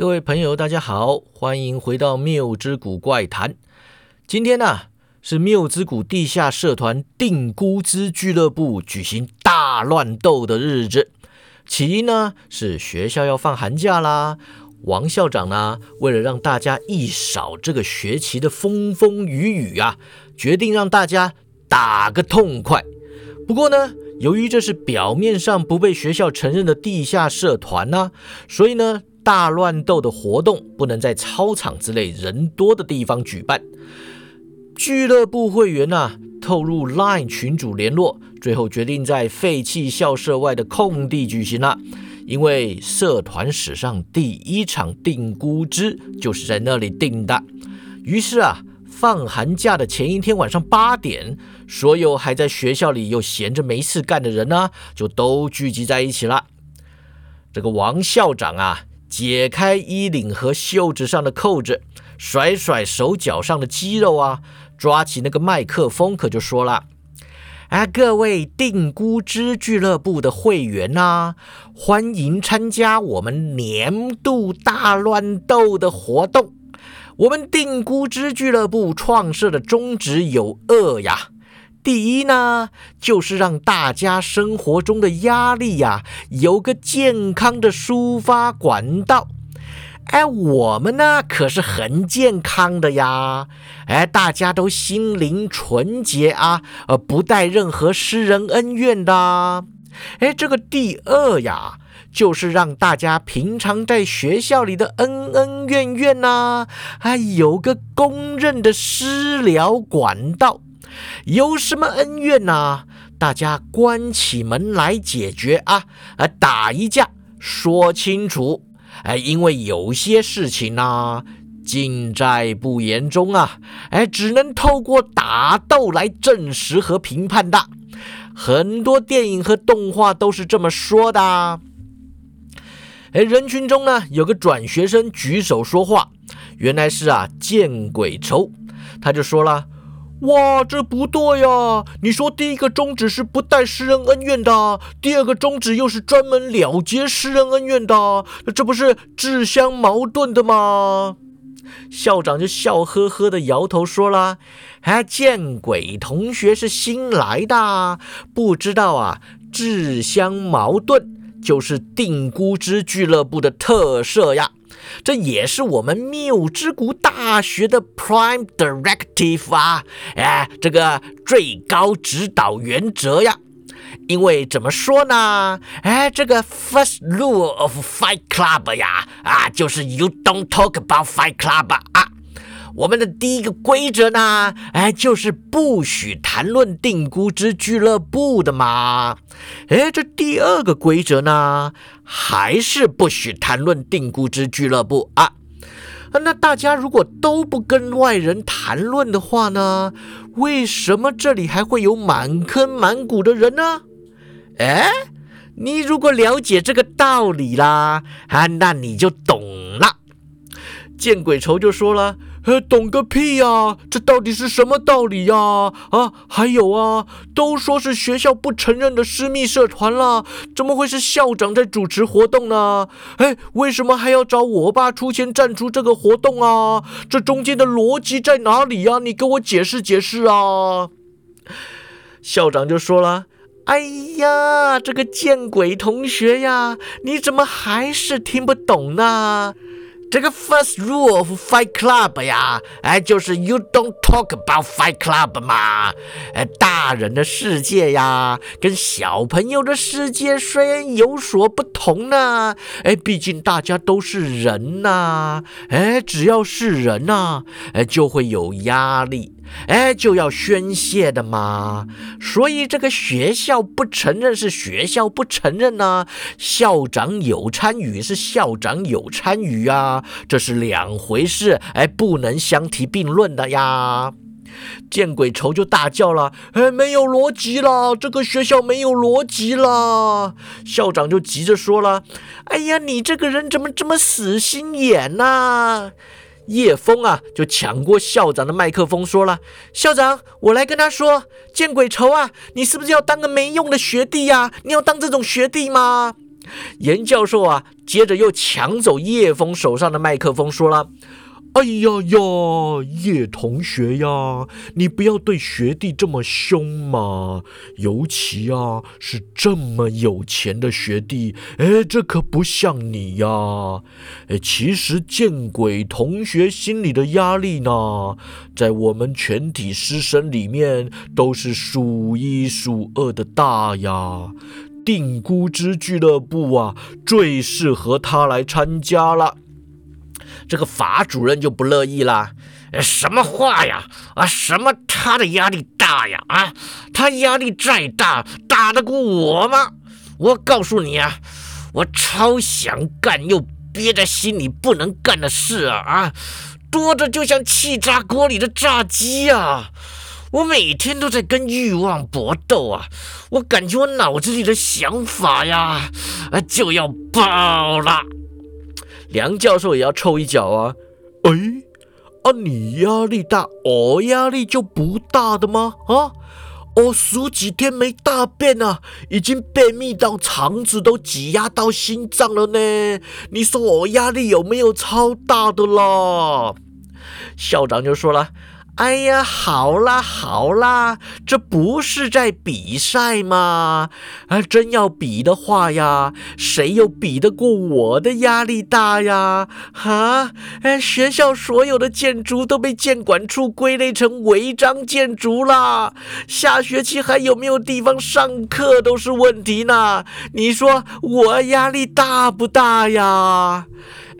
各位朋友，大家好，欢迎回到谬之谷怪谈。今天呢，是谬之谷地下社团定估之俱乐部举行大乱斗的日子。起因呢，是学校要放寒假啦。王校长呢，为了让大家一扫这个学期的风风雨雨啊，决定让大家打个痛快。不过呢，由于这是表面上不被学校承认的地下社团呢，所以呢，大乱斗的活动不能在操场之类人多的地方举办。俱乐部会员呢，透露 LINE 群组联络，最后决定在废弃校舍外的空地举行了。因为社团史上第一场定估值就是在那里定的，于是啊，放寒假的前一天晚上八点，所有还在学校里又闲着没事干的人呢，就都聚集在一起了。这个王校长啊，解开衣领和袖子上的扣子，甩甩手脚上的肌肉啊，抓起那个麦克风，可就说了。啊，各位定估值俱乐部的会员呐，欢迎参加我们年度大乱斗的活动。我们定估值俱乐部创设的宗旨有二呀。第一呢，就是让大家生活中的压力呀，有个健康的抒发管道。哎，我们呢可是很健康的呀！哎，大家都心灵纯洁啊，呃，不带任何私人恩怨的。哎，这个第二呀，就是让大家平常在学校里的恩恩怨怨呐，还有个公认的私聊管道。有什么恩怨呐，大家关起门来解决啊！啊，打一架说清楚。哎，因为有些事情呢，尽在不言中啊！哎，只能透过打斗来证实和评判的。很多电影和动画都是这么说的。哎，人群中呢，有个转学生举手说话，原来是啊，见鬼愁，他就说了。哇，这不对呀！你说第一个宗旨是不带私人恩怨的，第二个宗旨又是专门了结私人恩怨的，这不是自相矛盾的吗？校长就笑呵呵的摇头说了：“哎，见鬼！同学是新来的，不知道啊，自相矛盾就是定估值俱乐部的特色呀。”这也是我们缪之谷大学的 Prime Directive 啊，哎，这个最高指导原则呀。因为怎么说呢？哎，这个 First Rule of Fight Club 呀，啊，就是 You don't talk about Fight Club 啊。我们的第一个规则呢，哎，就是不许谈论定估值俱乐部的嘛。哎，这第二个规则呢，还是不许谈论定估值俱乐部啊。那大家如果都不跟外人谈论的话呢，为什么这里还会有满坑满谷的人呢？哎，你如果了解这个道理啦，啊，那你就懂了。见鬼愁就说了。呃懂个屁呀！这到底是什么道理呀？啊，还有啊，都说是学校不承认的私密社团啦，怎么会是校长在主持活动呢？哎，为什么还要找我爸出钱赞助这个活动啊？这中间的逻辑在哪里呀？你给我解释解释啊！校长就说了：“哎呀，这个见鬼同学呀，你怎么还是听不懂呢？”这个 first rule of Fight Club 呀，哎，就是 you don't talk about Fight Club 嘛。哎，大人的世界呀，跟小朋友的世界虽然有所不同呢，哎，毕竟大家都是人呐。哎，只要是人呐，哎，就会有压力。哎，就要宣泄的嘛，所以这个学校不承认是学校不承认呢，校长有参与是校长有参与啊，这是两回事，哎，不能相提并论的呀。见鬼愁就大叫了，哎，没有逻辑了，这个学校没有逻辑了。校长就急着说了，哎呀，你这个人怎么这么死心眼呢？叶枫啊，就抢过校长的麦克风，说了：“校长，我来跟他说，见鬼愁啊！你是不是要当个没用的学弟呀？你要当这种学弟吗？”严教授啊，接着又抢走叶枫手上的麦克风，说了。哎呀呀，叶同学呀，你不要对学弟这么凶嘛！尤其啊，是这么有钱的学弟，哎，这可不像你呀！哎，其实见鬼同学心里的压力呢，在我们全体师生里面都是数一数二的大呀。定估之俱乐部啊，最适合他来参加了。这个法主任就不乐意了，什么话呀？啊，什么他的压力大呀？啊，他压力再大，打得过我吗？我告诉你啊，我超想干又憋在心里不能干的事啊啊，多的就像气炸锅里的炸鸡啊！我每天都在跟欲望搏斗啊！我感觉我脑子里的想法呀，啊就要爆了。梁教授也要抽一脚啊！哎，啊，你压力大，我压力就不大的吗？啊，我数几天没大便啊，已经便秘到肠子都挤压到心脏了呢。你说我压力有没有超大的啦？校长就说了。哎呀，好啦好啦，这不是在比赛吗？啊，真要比的话呀，谁又比得过我的压力大呀？哈，哎，学校所有的建筑都被建管处归类成违章建筑啦，下学期还有没有地方上课都是问题呢。你说我压力大不大呀？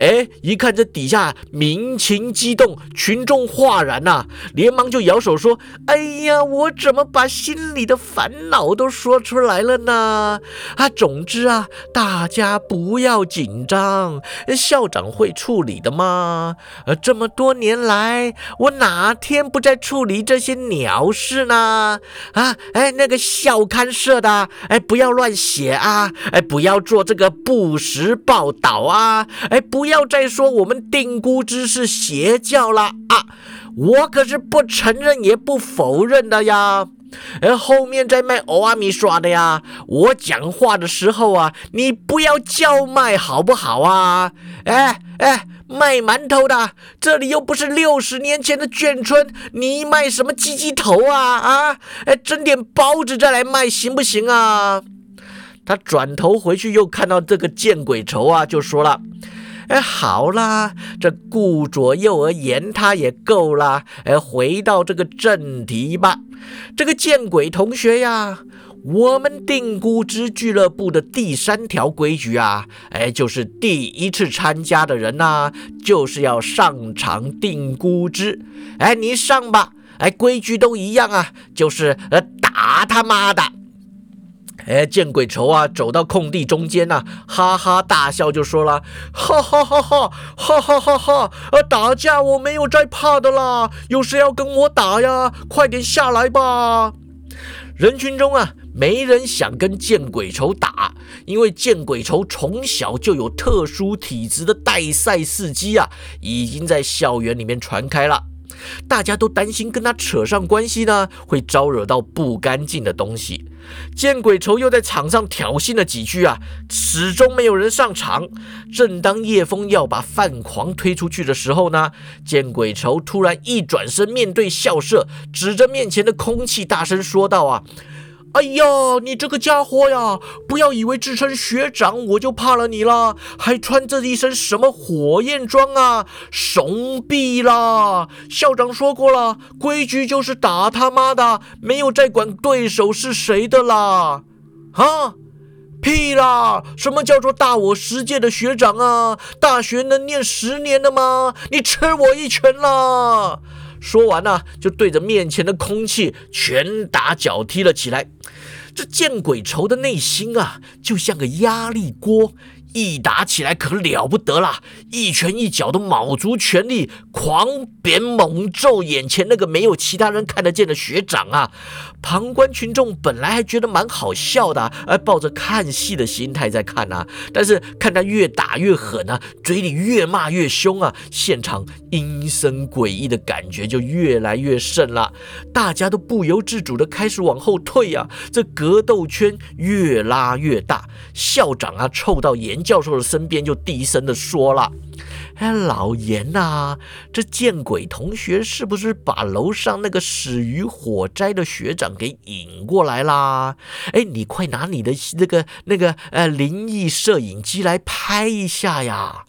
哎，一看这底下民情激动，群众哗然呐，连忙就摇手说：“哎呀，我怎么把心里的烦恼都说出来了呢？啊，总之啊，大家不要紧张，校长会处理的嘛。呃，这么多年来，我哪天不在处理这些鸟事呢？啊，哎，那个校刊社的，哎，不要乱写啊，哎，不要做这个不实报道啊，哎，不。”要要再说我们定估知是邪教了啊！我可是不承认也不否认的呀。而后面在卖欧阿米耍的呀，我讲话的时候啊，你不要叫卖好不好啊？哎哎，卖馒头的，这里又不是六十年前的眷村，你卖什么鸡鸡头啊啊？哎，蒸点包子再来卖行不行啊？他转头回去又看到这个见鬼愁啊，就说了。哎，好啦，这顾左右而言他也够啦。哎，回到这个正题吧。这个见鬼同学呀，我们定估之俱乐部的第三条规矩啊，哎，就是第一次参加的人呐，就是要上场定估之。哎，你上吧。哎，规矩都一样啊，就是呃打他妈的。哎，见鬼愁啊！走到空地中间呐，哈哈大笑，就说了：“哈哈哈哈，哈哈哈哈！呃，打架我没有在怕的啦，有谁要跟我打呀？快点下来吧！”人群中啊，没人想跟见鬼愁打，因为见鬼愁从小就有特殊体质的带赛事机啊，已经在校园里面传开了。大家都担心跟他扯上关系呢，会招惹到不干净的东西。见鬼愁又在场上挑衅了几句啊，始终没有人上场。正当叶枫要把范狂推出去的时候呢，见鬼愁突然一转身，面对校舍，指着面前的空气，大声说道：“啊！”哎呀，你这个家伙呀！不要以为自称学长我就怕了你了，还穿着一身什么火焰装啊！怂逼啦！校长说过了，规矩就是打他妈的，没有再管对手是谁的啦！啊，屁啦！什么叫做大我十届的学长啊？大学能念十年的吗？你吃我一拳啦！说完呢，就对着面前的空气拳打脚踢了起来。这见鬼愁的内心啊，就像个压力锅，一打起来可了不得了！一拳一脚的卯足全力，狂别猛咒眼前那个没有其他人看得见的学长啊！旁观群众本来还觉得蛮好笑的，而抱着看戏的心态在看啊。但是看他越打越狠啊，嘴里越骂越凶啊，现场阴森诡异的感觉就越来越盛了。大家都不由自主的开始往后退啊，这格斗圈越拉越大。校长啊，凑到严教授的身边，就低声的说了。哎，老严呐，这见鬼同学是不是把楼上那个死于火灾的学长给引过来啦？哎，你快拿你的那个那个呃灵异摄影机来拍一下呀！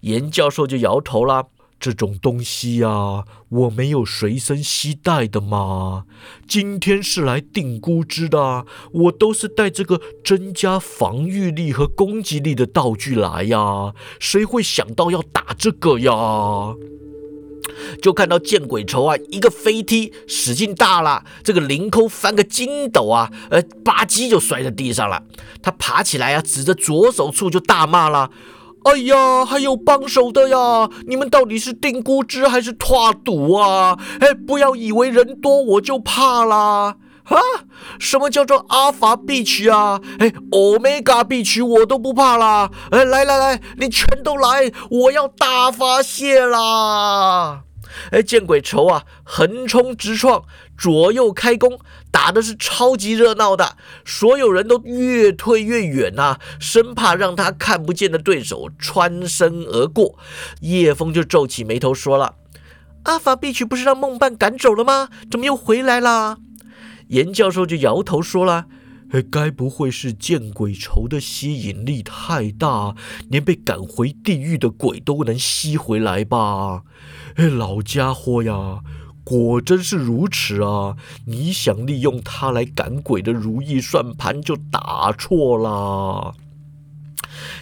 严教授就摇头了。这种东西呀，我没有随身携带的嘛。今天是来定估值的，我都是带这个增加防御力和攻击力的道具来呀。谁会想到要打这个呀？就看到见鬼仇啊，一个飞踢使劲大了，这个凌空翻个筋斗啊，呃，吧唧就摔在地上了。他爬起来啊，指着左手处就大骂了。哎呀，还有帮手的呀！你们到底是定估值还是拓赌啊？哎，不要以为人多我就怕啦！啊，什么叫做阿法必取啊？哎，欧米伽必取我都不怕啦！哎，来来来，你全都来，我要大发泄啦！哎，见鬼仇啊！横冲直撞，左右开弓，打的是超级热闹的。所有人都越退越远呐，生怕让他看不见的对手穿身而过。叶枫就皱起眉头说了：“阿法必曲不是让梦伴赶走了吗？怎么又回来啦？”严教授就摇头说了。哎，该不会是见鬼仇的吸引力太大，连被赶回地狱的鬼都能吸回来吧？哎，老家伙呀，果真是如此啊！你想利用它来赶鬼的如意算盘就打错了。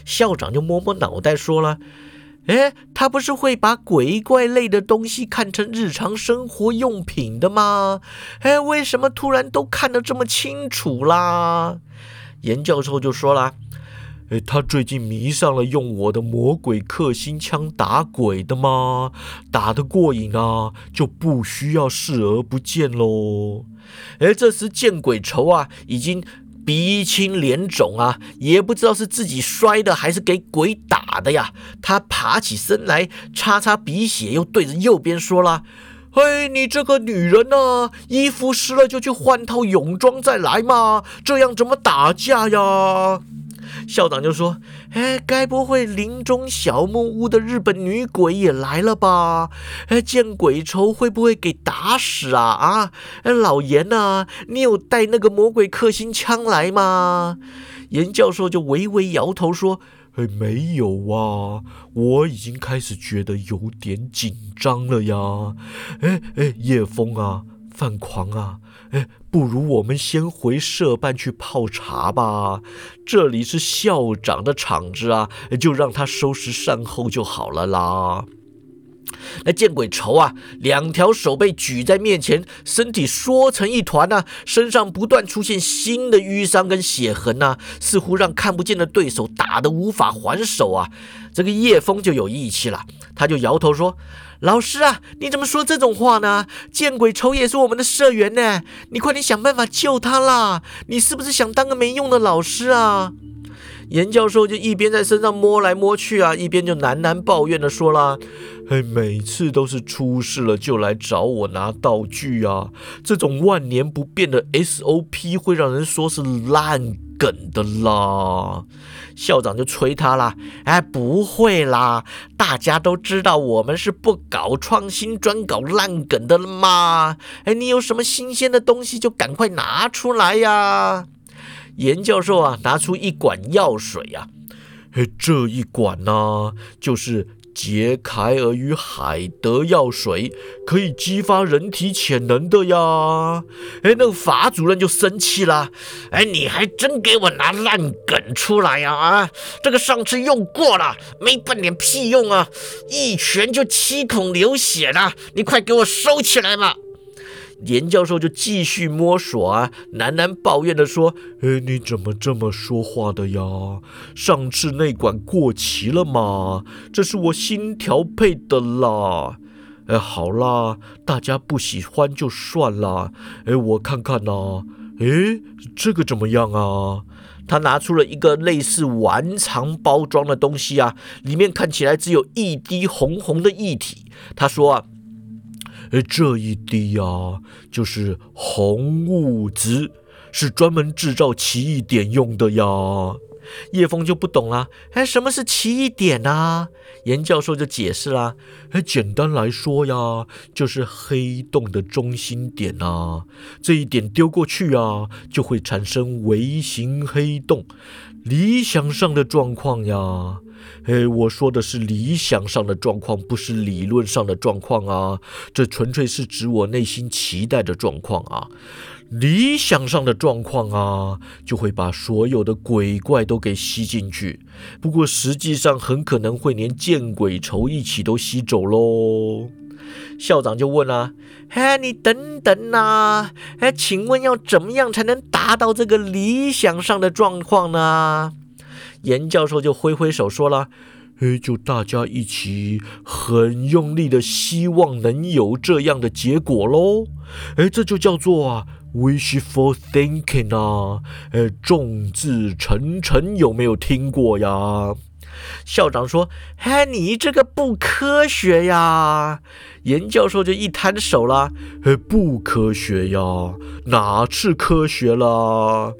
校长就摸摸脑袋说了。哎，他不是会把鬼怪类的东西看成日常生活用品的吗？哎，为什么突然都看得这么清楚啦？严教授就说了：“哎，他最近迷上了用我的魔鬼克星枪打鬼的吗？打得过瘾啊，就不需要视而不见喽。”哎，这时见鬼愁啊，已经。鼻青脸肿啊，也不知道是自己摔的还是给鬼打的呀。他爬起身来，擦擦鼻血，又对着右边说了：“嘿，你这个女人呢，衣服湿了就去换套泳装再来嘛，这样怎么打架呀？”校长就说：“哎，该不会林中小木屋的日本女鬼也来了吧？哎，见鬼仇会不会给打死啊？啊，哎，老严呐，你有带那个魔鬼克星枪来吗？”严教授就微微摇头说：“哎，没有啊，我已经开始觉得有点紧张了呀。哎哎，叶枫啊，犯狂啊！”不如我们先回社办去泡茶吧。这里是校长的场子啊，就让他收拾善后就好了啦。那见鬼愁啊，两条手被举在面前，身体缩成一团呐，身上不断出现新的淤伤跟血痕呐，似乎让看不见的对手打得无法还手啊。这个叶枫就有义气了，他就摇头说。老师啊，你怎么说这种话呢？见鬼愁也是我们的社员呢，你快点想办法救他啦！你是不是想当个没用的老师啊？严教授就一边在身上摸来摸去啊，一边就喃喃抱怨的说啦：“嘿，每次都是出事了就来找我拿道具啊，这种万年不变的 SOP 会让人说是烂梗的啦。”校长就催他啦，哎，不会啦，大家都知道我们是不搞创新，专搞烂梗的了嘛。哎，你有什么新鲜的东西就赶快拿出来呀。严教授啊，拿出一管药水啊，哎，这一管呢，就是。杰凯尔与海德药水可以激发人体潜能的呀！哎，那个法主任就生气了。哎，你还真给我拿烂梗出来呀！啊，这个上次用过了，没半点屁用啊！一拳就七孔流血了，你快给我收起来吧！严教授就继续摸索啊，喃喃抱怨的说：“哎，你怎么这么说话的呀？上次那管过期了吗？这是我新调配的啦。”哎，好啦，大家不喜欢就算啦。哎，我看看呐，哎，这个怎么样啊？他拿出了一个类似丸肠包装的东西啊，里面看起来只有一滴红红的液体。他说啊，哎，这一滴呀，就是红物质，是专门制造奇异点用的呀。叶枫就不懂了，哎，什么是奇异点啊？严教授就解释啦，哎，简单来说呀，就是黑洞的中心点啊，这一点丢过去啊，就会产生微型黑洞。理想上的状况呀，哎，我说的是理想上的状况，不是理论上的状况啊，这纯粹是指我内心期待的状况啊。理想上的状况啊，就会把所有的鬼怪都给吸进去。不过实际上很可能会连见鬼仇一起都吸走喽。校长就问啊：“哎，你等等呐，哎，请问要怎么样才能达到这个理想上的状况呢？”严教授就挥挥手说了：“哎，就大家一起很用力的希望能有这样的结果喽。哎，这就叫做啊。” Wishful thinking 啊，呃，众志成城有没有听过呀？校长说：“嘿，你这个不科学呀！”严教授就一摊手了：“呃，不科学呀，哪次科学了？”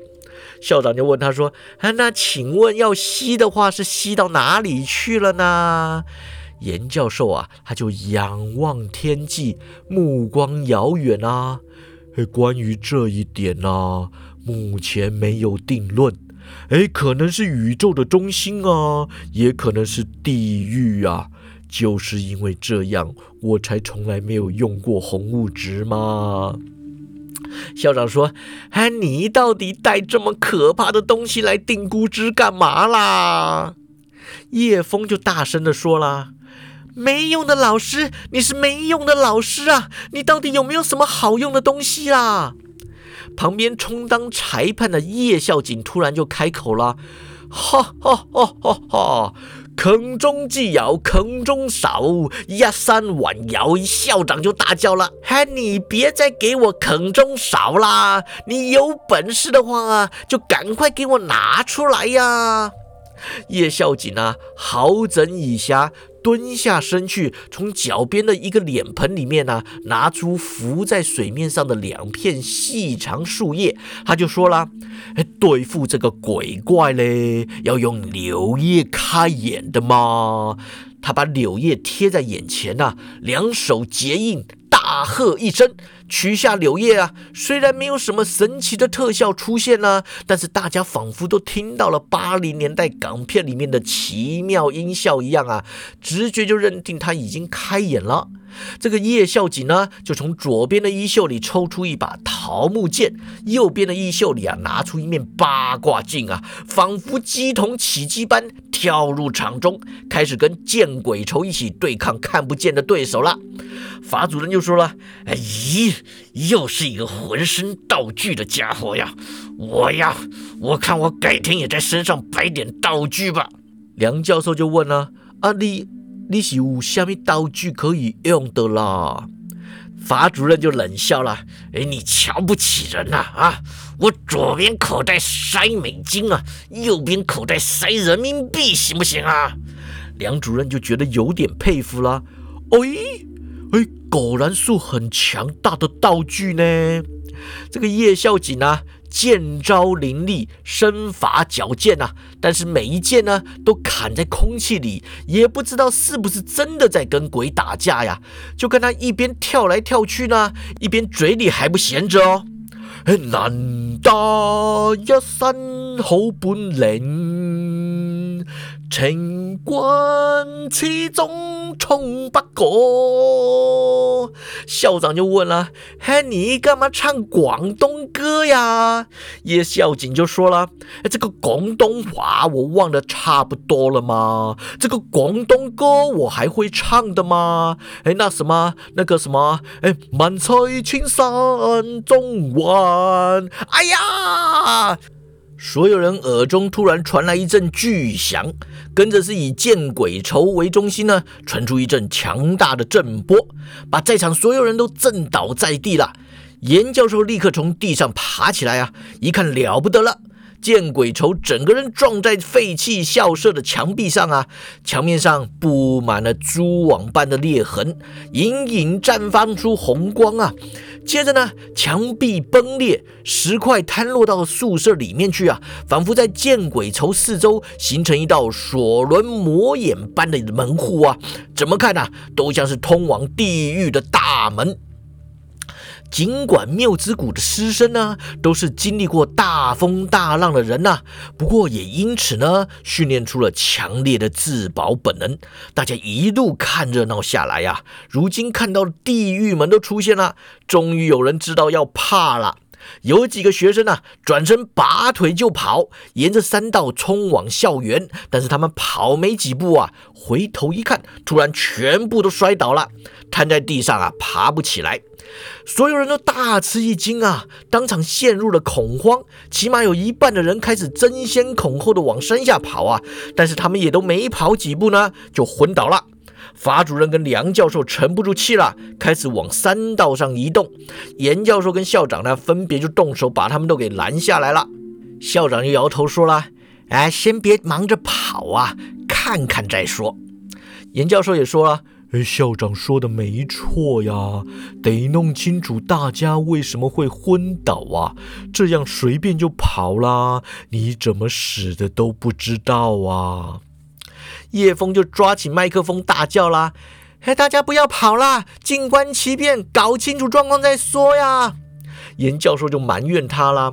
校长就问他说：“啊，那请问要吸的话，是吸到哪里去了呢？”严教授啊，他就仰望天际，目光遥远啊。哎，关于这一点呢，目前没有定论。哎，可能是宇宙的中心啊，也可能是地狱啊。就是因为这样，我才从来没有用过红物质嘛。校长说：“哎，你到底带这么可怕的东西来定估值干嘛啦？”叶枫就大声的说了。没用的老师，你是没用的老师啊！你到底有没有什么好用的东西啊？旁边充当裁判的叶孝景突然就开口了：“哈哈哈哈哈！坑中既有坑中手，一山还有。”校长就大叫了：“嗨，你别再给我坑中手啦！你有本事的话啊，就赶快给我拿出来呀！”叶孝景啊，好整以暇。蹲下身去，从脚边的一个脸盆里面呢，拿出浮在水面上的两片细长树叶，他就说了：“，对付这个鬼怪嘞，要用柳叶开眼的嘛。”他把柳叶贴在眼前呐，两手结印。大喝一声，取下柳叶啊！虽然没有什么神奇的特效出现呢，但是大家仿佛都听到了八零年代港片里面的奇妙音效一样啊，直觉就认定他已经开眼了。这个叶孝景呢，就从左边的衣袖里抽出一把桃木剑，右边的衣袖里啊，拿出一面八卦镜啊，仿佛鸡同起鸡般跳入场中，开始跟见鬼仇一起对抗看不见的对手了。法主任就说了：“哎咦，又是一个浑身道具的家伙呀！我呀，我看我改天也在身上摆点道具吧。”梁教授就问了：“啊，你？”你是有虾米道具可以用的啦？法主任就冷笑了：“哎，你瞧不起人呐啊！我左边口袋塞美金啊，右边口袋塞人民币，行不行啊？”梁主任就觉得有点佩服了。哎哎，果然是很强大的道具呢。这个叶孝景啊。剑招凌厉，身法矫健呐，但是每一剑呢都砍在空气里，也不知道是不是真的在跟鬼打架呀。就看他一边跳来跳去呢，一边嘴里还不闲着哦。难得一身好本领。情关始终冲不过。校长就问了：“嘿，你干嘛唱广东歌呀？”叶孝景就说了：“哎，这个广东话我忘得差不多了吗？这个广东歌我还会唱的吗？哎，那什么，那个什么，哎，万水千山中环。哎呀！”所有人耳中突然传来一阵巨响，跟着是以见鬼愁为中心呢，传出一阵强大的震波，把在场所有人都震倒在地了。严教授立刻从地上爬起来啊，一看了不得了。见鬼愁，整个人撞在废弃校舍的墙壁上啊！墙面上布满了蛛网般的裂痕，隐隐绽放出红光啊！接着呢，墙壁崩裂，石块摊落到宿舍里面去啊，仿佛在见鬼愁四周形成一道索伦魔眼般的门户啊！怎么看啊，都像是通往地狱的大门。尽管缪之谷的师生呢，都是经历过大风大浪的人呐，不过也因此呢，训练出了强烈的自保本能。大家一路看热闹下来呀，如今看到地狱门都出现了，终于有人知道要怕了。有几个学生呢，转身拔腿就跑，沿着山道冲往校园。但是他们跑没几步啊，回头一看，突然全部都摔倒了，瘫在地上啊，爬不起来。所有人都大吃一惊啊，当场陷入了恐慌。起码有一半的人开始争先恐后的往山下跑啊，但是他们也都没跑几步呢，就昏倒了。法主任跟梁教授沉不住气了，开始往山道上移动。严教授跟校长呢，分别就动手把他们都给拦下来了。校长就摇头说了：“哎，先别忙着跑啊，看看再说。”严教授也说了。校长说的没错呀，得弄清楚大家为什么会昏倒啊，这样随便就跑啦，你怎么死的都不知道啊！叶枫就抓起麦克风大叫啦：“哎，大家不要跑啦，静观其变，搞清楚状况再说呀！”严教授就埋怨他啦。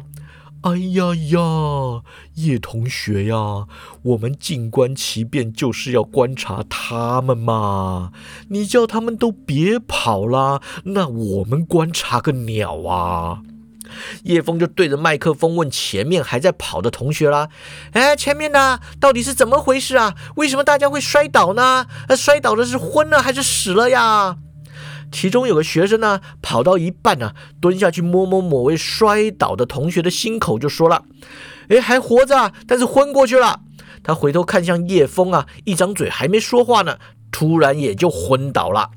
哎呀呀，叶同学呀，我们静观其变就是要观察他们嘛。你叫他们都别跑啦，那我们观察个鸟啊！叶枫就对着麦克风问前面还在跑的同学啦：“哎，前面的到底是怎么回事啊？为什么大家会摔倒呢？摔倒的是昏了还是死了呀？”其中有个学生呢，跑到一半呢，蹲下去摸摸某位摔倒的同学的心口，就说了：“哎，还活着，但是昏过去了。”他回头看向叶枫啊，一张嘴还没说话呢，突然也就昏倒了。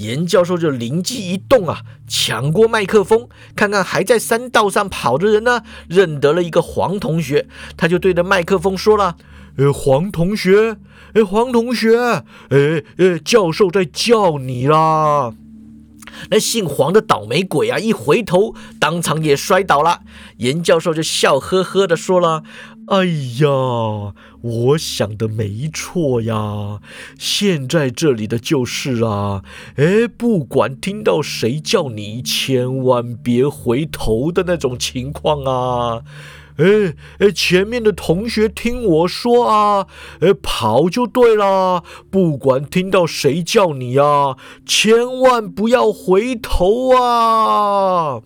严教授就灵机一动啊，抢过麦克风，看看还在山道上跑的人呢，认得了一个黄同学，他就对着麦克风说了：“呃，黄同学。”哎，黄同学，哎哎，教授在叫你啦！那姓黄的倒霉鬼啊，一回头，当场也摔倒了。严教授就笑呵呵的说了：“哎呀，我想的没错呀，现在这里的就是啊，哎，不管听到谁叫你，千万别回头的那种情况啊。”哎哎，前面的同学听我说啊，哎，跑就对了，不管听到谁叫你啊，千万不要回头啊！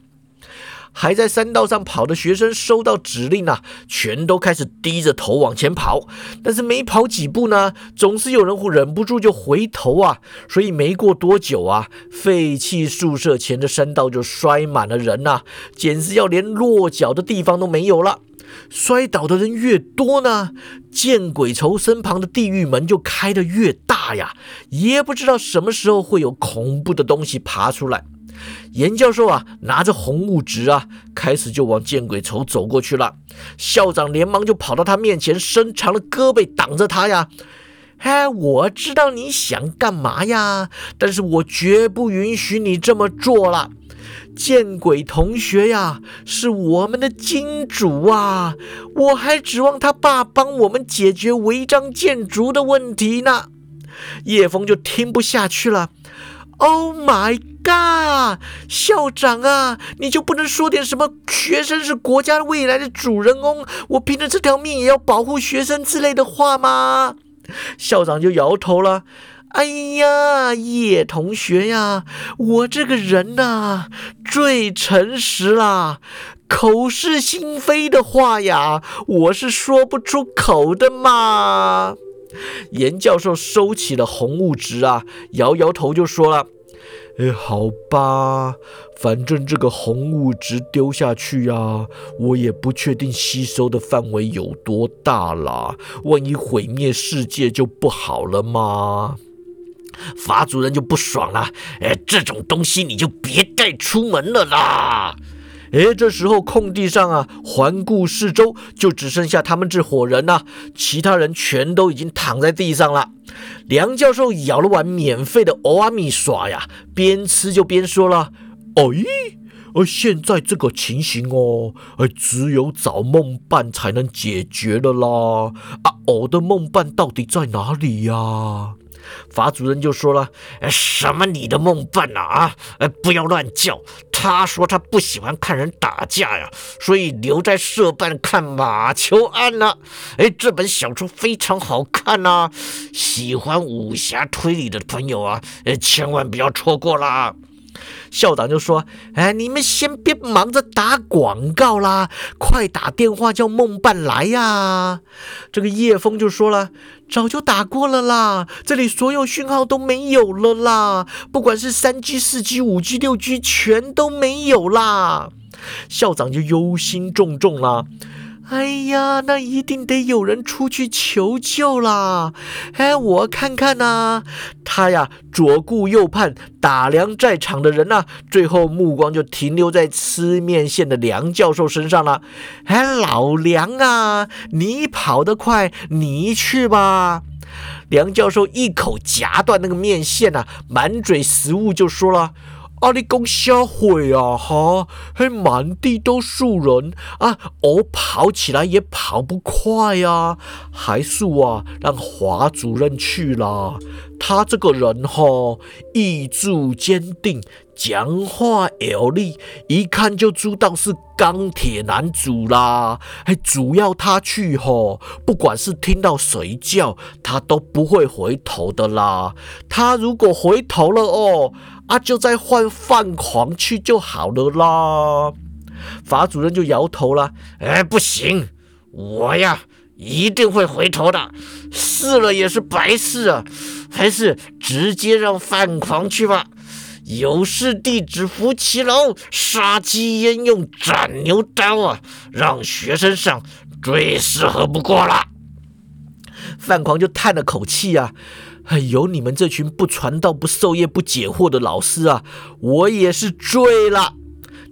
还在山道上跑的学生收到指令啊，全都开始低着头往前跑。但是没跑几步呢，总是有人会忍不住就回头啊。所以没过多久啊，废弃宿舍前的山道就摔满了人呐，简直要连落脚的地方都没有了。摔倒的人越多呢，见鬼愁身旁的地狱门就开得越大呀。也不知道什么时候会有恐怖的东西爬出来。严教授啊，拿着红物质啊，开始就往见鬼愁走过去了。校长连忙就跑到他面前，伸长了胳膊挡着他呀。哎，我知道你想干嘛呀，但是我绝不允许你这么做了。见鬼同学呀，是我们的金主啊，我还指望他爸帮我们解决违章建筑的问题呢。叶枫就听不下去了。Oh my god！校长啊，你就不能说点什么“学生是国家未来的主人翁，我凭着这条命也要保护学生”之类的话吗？校长就摇头了。哎呀，叶同学呀，我这个人呐，最诚实啦，口是心非的话呀，我是说不出口的嘛。严教授收起了红物质啊，摇摇头就说了。哎，好吧，反正这个红物质丢下去呀，我也不确定吸收的范围有多大啦。万一毁灭世界就不好了嘛。法主任就不爽了，哎，这种东西你就别带出门了啦。哎，这时候空地上啊，环顾四周，就只剩下他们这伙人呐，其他人全都已经躺在地上了。梁教授舀了碗免费的欧阿米耍呀，边吃就边说了：“哎，而现在这个情形哦，哎，只有找梦伴才能解决了啦。啊，我的梦伴到底在哪里呀？”法主任就说了：“什么你的梦伴呐啊？哎，不要乱叫。他说他不喜欢看人打架呀，所以留在社办看马球案呢。哎，这本小说非常好看呐，喜欢武侠推理的朋友啊，呃，千万不要错过啦。”校长就说：“哎，你们先别忙着打广告啦，快打电话叫梦伴来呀。”这个叶枫就说了：“早就打过了啦，这里所有讯号都没有了啦，不管是三 G、四 G、五 G、六 G，全都没有啦。”校长就忧心忡忡啦。哎呀，那一定得有人出去求救啦！哎，我看看呐，他呀左顾右盼，打量在场的人呐，最后目光就停留在吃面线的梁教授身上了。哎，老梁啊，你跑得快，你去吧。梁教授一口夹断那个面线呐，满嘴食物就说了。阿你讲瞎话啊！哈，嘿，满地都树人啊，我跑起来也跑不快呀。还是啊，让华主任去啦。他这个人哈，意志坚定，讲话有力，一看就知道是钢铁男主啦。嘿，主要他去哈，不管是听到谁叫，他都不会回头的啦。他如果回头了哦。啊，就再换范狂去就好了啦。法主任就摇头了，哎，不行，我呀一定会回头的，试了也是白试啊，还是直接让范狂去吧。有事弟子扶骑楼，杀鸡焉用斩牛刀啊，让学生上最适合不过了。范狂就叹了口气啊。哎，有你们这群不传道、不授业、不解惑的老师啊，我也是醉了。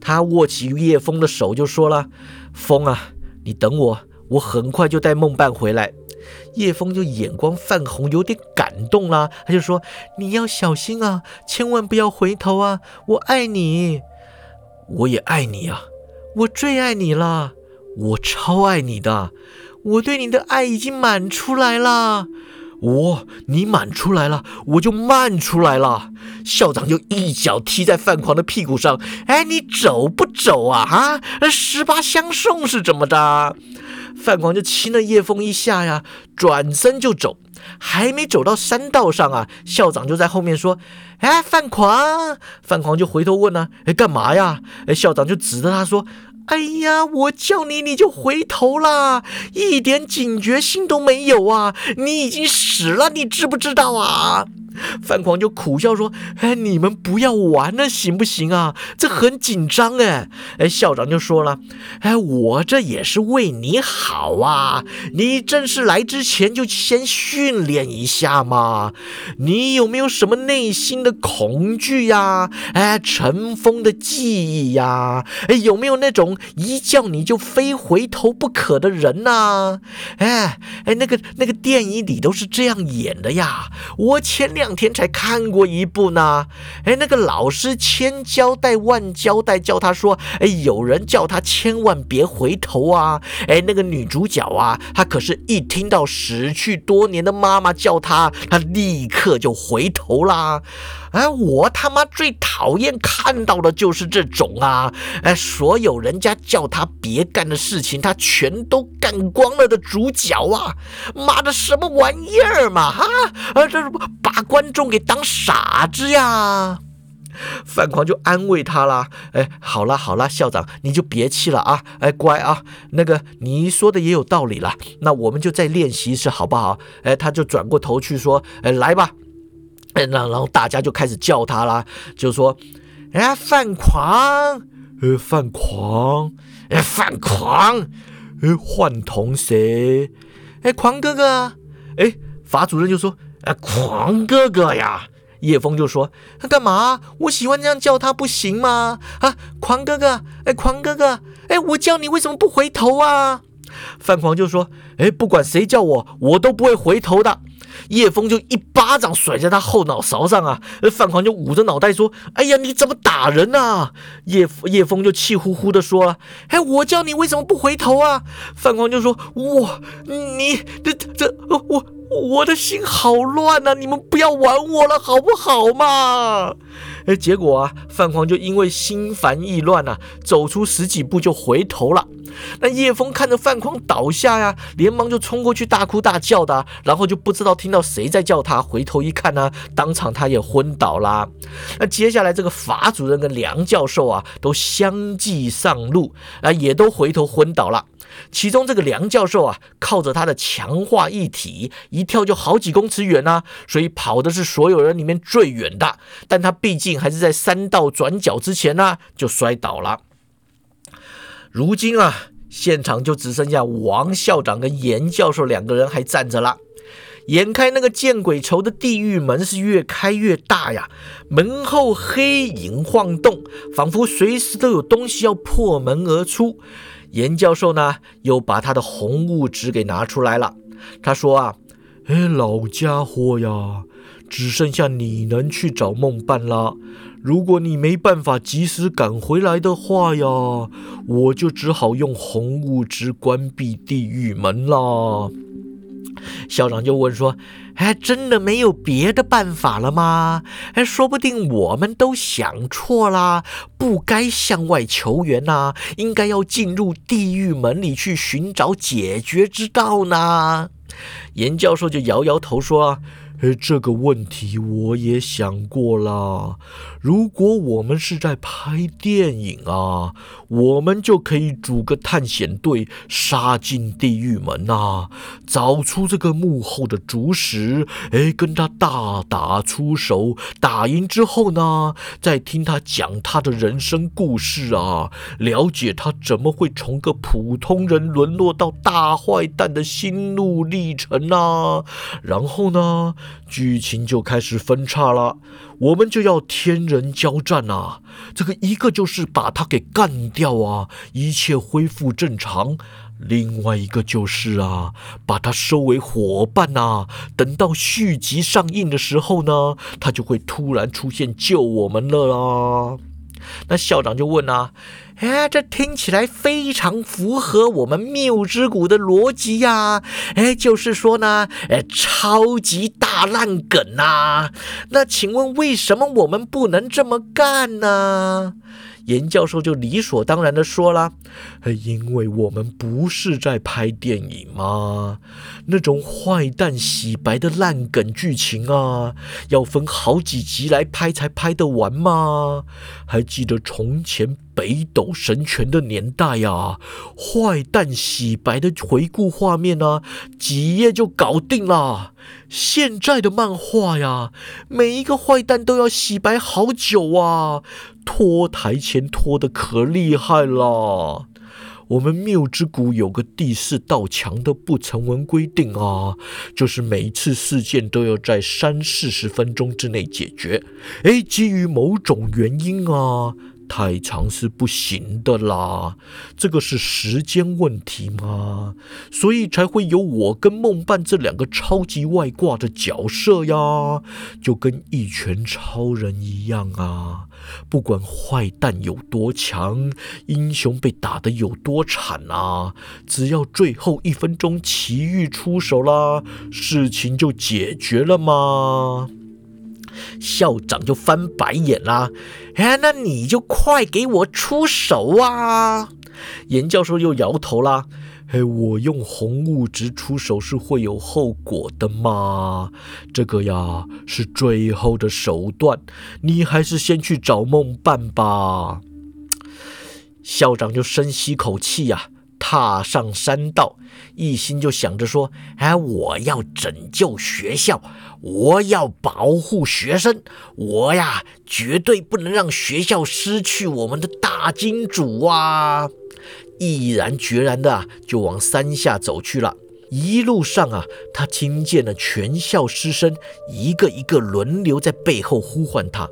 他握起叶枫的手就说了：“枫啊，你等我，我很快就带梦伴回来。”叶枫就眼光泛红，有点感动啦。他就说：“你要小心啊，千万不要回头啊！我爱你，我也爱你啊，我最爱你了，我超爱你的，我对你的爱已经满出来了。”我，你满出来了，我就慢出来了。校长就一脚踢在范狂的屁股上。哎，你走不走啊？啊，十八相送是怎么的？范狂就亲了叶枫一下呀，转身就走。还没走到山道上啊，校长就在后面说：“哎，范狂！”范狂就回头问呢：“哎，干嘛呀？”哎，校长就指着他说。哎呀，我叫你你就回头啦，一点警觉性都没有啊！你已经死了，你知不知道啊？范狂就苦笑说：“哎，你们不要玩了，行不行啊？这很紧张哎。”哎，校长就说了：“哎，我这也是为你好啊！你正式来之前就先训练一下嘛。你有没有什么内心的恐惧呀？哎，尘封的记忆呀？哎，有没有那种一叫你就非回头不可的人呐？哎哎，那个那个电影里都是这样演的呀。我前两。”两天才看过一部呢，哎，那个老师千交代万交代，叫他说，哎，有人叫他千万别回头啊，哎，那个女主角啊，她可是一听到死去多年的妈妈叫她，她立刻就回头啦。哎，我他妈最讨厌看到的就是这种啊！哎，所有人家叫他别干的事情，他全都干光了的主角啊！妈的，什么玩意儿嘛！哈，啊，这是把观众给当傻子呀！范狂就安慰他啦。哎，好啦好啦，校长你就别气了啊！哎，乖啊，那个你说的也有道理了，那我们就再练习一次好不好？哎，他就转过头去说，哎，来吧。哎，然然后大家就开始叫他啦，就说：“哎，范狂，呃，范狂，哎，范狂，哎，换同谁？哎，狂哥哥，哎，法主任就说：哎，狂哥哥呀。”叶枫就说：“他干嘛？我喜欢这样叫他，不行吗？啊，狂哥哥，哎，狂哥哥，哎，我叫你为什么不回头啊？”范狂就说：“哎，不管谁叫我，我都不会回头的。”叶枫就一巴掌甩在他后脑勺上啊！范狂就捂着脑袋说：“哎呀，你怎么打人啊？”叶叶枫就气呼呼的说了：“哎，我叫你为什么不回头啊？”范狂就说：“我，你这这我。”我的心好乱呐！你们不要玩我了，好不好嘛？哎，结果啊，范狂就因为心烦意乱呐，走出十几步就回头了。那叶枫看着范狂倒下呀，连忙就冲过去大哭大叫的，然后就不知道听到谁在叫他，回头一看呢，当场他也昏倒啦。那接下来这个法主任跟梁教授啊，都相继上路啊，也都回头昏倒了。其中这个梁教授啊，靠着他的强化一体，一跳就好几公尺远啊，所以跑的是所有人里面最远的。但他毕竟还是在三道转角之前呢，就摔倒了。如今啊，现场就只剩下王校长跟严教授两个人还站着了。眼看那个见鬼仇的地狱门是越开越大呀，门后黑影晃动，仿佛随时都有东西要破门而出。严教授呢，又把他的红物质给拿出来了。他说啊，哎，老家伙呀，只剩下你能去找梦伴了。如果你没办法及时赶回来的话呀，我就只好用红物质关闭地狱门了。校长就问说：“哎，真的没有别的办法了吗？哎，说不定我们都想错啦，不该向外求援呐，应该要进入地狱门里去寻找解决之道呢。”严教授就摇摇头说。哎，这个问题我也想过了。如果我们是在拍电影啊，我们就可以组个探险队，杀进地狱门啊，找出这个幕后的主使，哎，跟他大打出手。打赢之后呢，再听他讲他的人生故事啊，了解他怎么会从个普通人沦落到大坏蛋的心路历程啊。然后呢？剧情就开始分叉了，我们就要天人交战啊！这个一个就是把他给干掉啊，一切恢复正常；另外一个就是啊，把他收为伙伴呐。等到续集上映的时候呢，他就会突然出现救我们了啦。那校长就问啊。哎，这听起来非常符合我们谬之谷的逻辑呀！哎，就是说呢，哎，超级大烂梗呐！那请问为什么我们不能这么干呢？严教授就理所当然的说了：“因为我们不是在拍电影吗？那种坏蛋洗白的烂梗剧情啊，要分好几集来拍才拍得完吗？还记得从前北斗神拳的年代呀，坏蛋洗白的回顾画面啊，几页就搞定了。现在的漫画呀，每一个坏蛋都要洗白好久啊。”拖台前拖的可厉害了。我们谬之谷有个第四道墙的不成文规定啊，就是每一次事件都要在三四十分钟之内解决。哎，基于某种原因啊。太长是不行的啦，这个是时间问题吗？所以才会有我跟梦伴这两个超级外挂的角色呀，就跟一拳超人一样啊！不管坏蛋有多强，英雄被打得有多惨啊，只要最后一分钟奇遇出手啦，事情就解决了吗？校长就翻白眼啦，哎，那你就快给我出手啊！严教授又摇头啦，哎，我用红物质出手是会有后果的嘛？这个呀是最后的手段，你还是先去找梦伴吧。校长就深吸口气呀。踏上山道，一心就想着说：“哎，我要拯救学校，我要保护学生，我呀，绝对不能让学校失去我们的大金主啊！”毅然决然的就往山下走去了。一路上啊，他听见了全校师生一个一个轮流在背后呼唤他。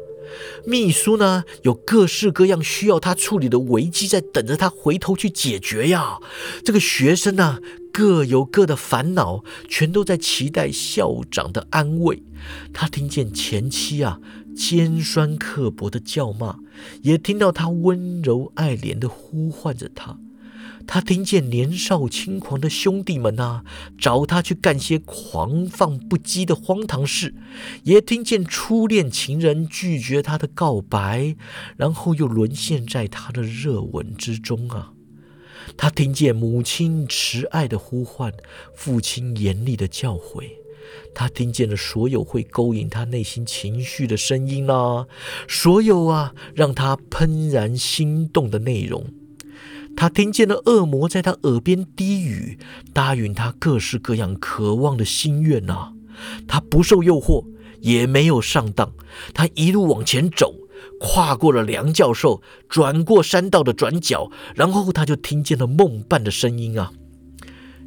秘书呢，有各式各样需要他处理的危机在等着他回头去解决呀。这个学生呢，各有各的烦恼，全都在期待校长的安慰。他听见前妻啊尖酸刻薄的叫骂，也听到他温柔爱怜的呼唤着他。他听见年少轻狂的兄弟们呐，找他去干些狂放不羁的荒唐事，也听见初恋情人拒绝他的告白，然后又沦陷在他的热吻之中啊。他听见母亲慈爱的呼唤，父亲严厉的教诲，他听见了所有会勾引他内心情绪的声音啦，所有啊让他怦然心动的内容。他听见了恶魔在他耳边低语，答应他各式各样渴望的心愿呐。他不受诱惑，也没有上当。他一路往前走，跨过了梁教授，转过山道的转角，然后他就听见了梦伴的声音啊：“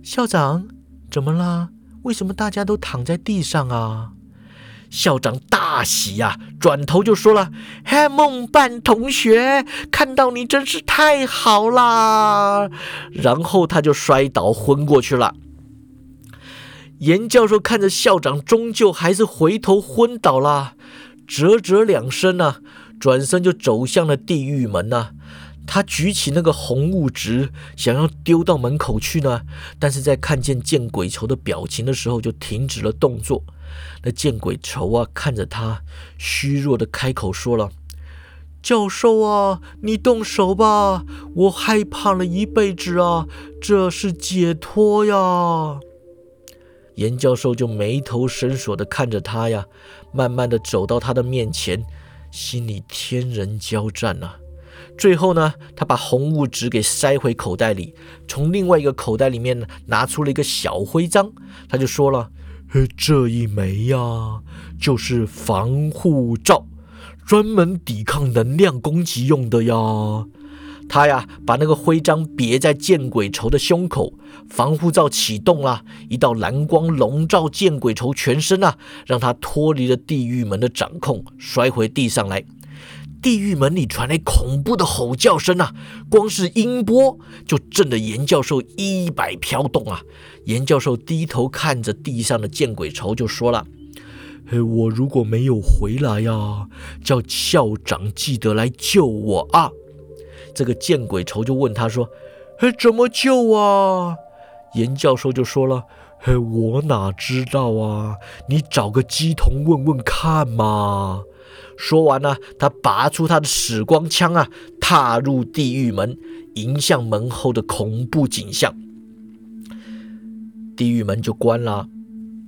校长，怎么啦？为什么大家都躺在地上啊？”校长大喜呀，转头就说了：“嘿，梦伴同学，看到你真是太好啦！”然后他就摔倒昏过去了。严教授看着校长，终究还是回头昏倒了，啧啧两声呢，转身就走向了地狱门呢。他举起那个红物质，想要丢到门口去呢，但是在看见见鬼球的表情的时候，就停止了动作。那见鬼仇啊，看着他，虚弱的开口说了：“教授啊，你动手吧，我害怕了一辈子啊，这是解脱呀。”严教授就眉头深锁的看着他呀，慢慢的走到他的面前，心里天人交战呐。最后呢，他把红物纸给塞回口袋里，从另外一个口袋里面拿出了一个小徽章，他就说了。这一枚呀，就是防护罩，专门抵抗能量攻击用的呀。他呀，把那个徽章别在见鬼愁的胸口，防护罩启动了，一道蓝光笼罩见鬼愁全身啊，让他脱离了地狱门的掌控，摔回地上来。地狱门里传来恐怖的吼叫声啊！光是音波就震得严教授衣摆飘动啊！严教授低头看着地上的见鬼愁，就说了：“嘿，我如果没有回来呀，叫校长记得来救我啊！”这个见鬼仇就问他说：“嘿，怎么救啊？”严教授就说了：“嘿，我哪知道啊？你找个鸡童问问看嘛。”说完呢，他拔出他的死光枪啊，踏入地狱门，迎向门后的恐怖景象。地狱门就关了，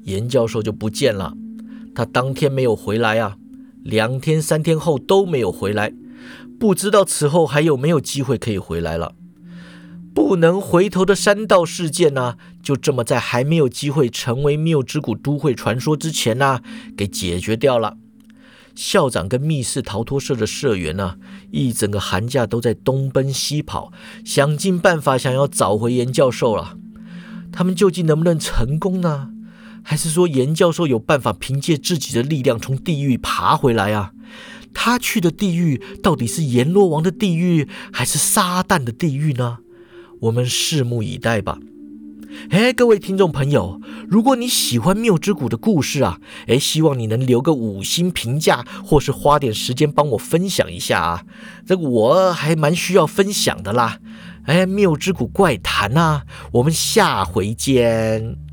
严教授就不见了。他当天没有回来啊，两天、三天后都没有回来，不知道此后还有没有机会可以回来了。不能回头的山道事件呢，就这么在还没有机会成为缪之谷都会传说之前呢，给解决掉了。校长跟密室逃脱社的社员呢，一整个寒假都在东奔西跑，想尽办法想要找回严教授了。他们究竟能不能成功呢？还是说严教授有办法凭借自己的力量从地狱爬回来啊？他去的地狱到底是阎罗王的地狱，还是撒旦的地狱呢？我们拭目以待吧。哎，各位听众朋友，如果你喜欢缪之谷的故事啊，哎，希望你能留个五星评价，或是花点时间帮我分享一下啊，这个我还蛮需要分享的啦。哎，缪之谷怪谈啊，我们下回见。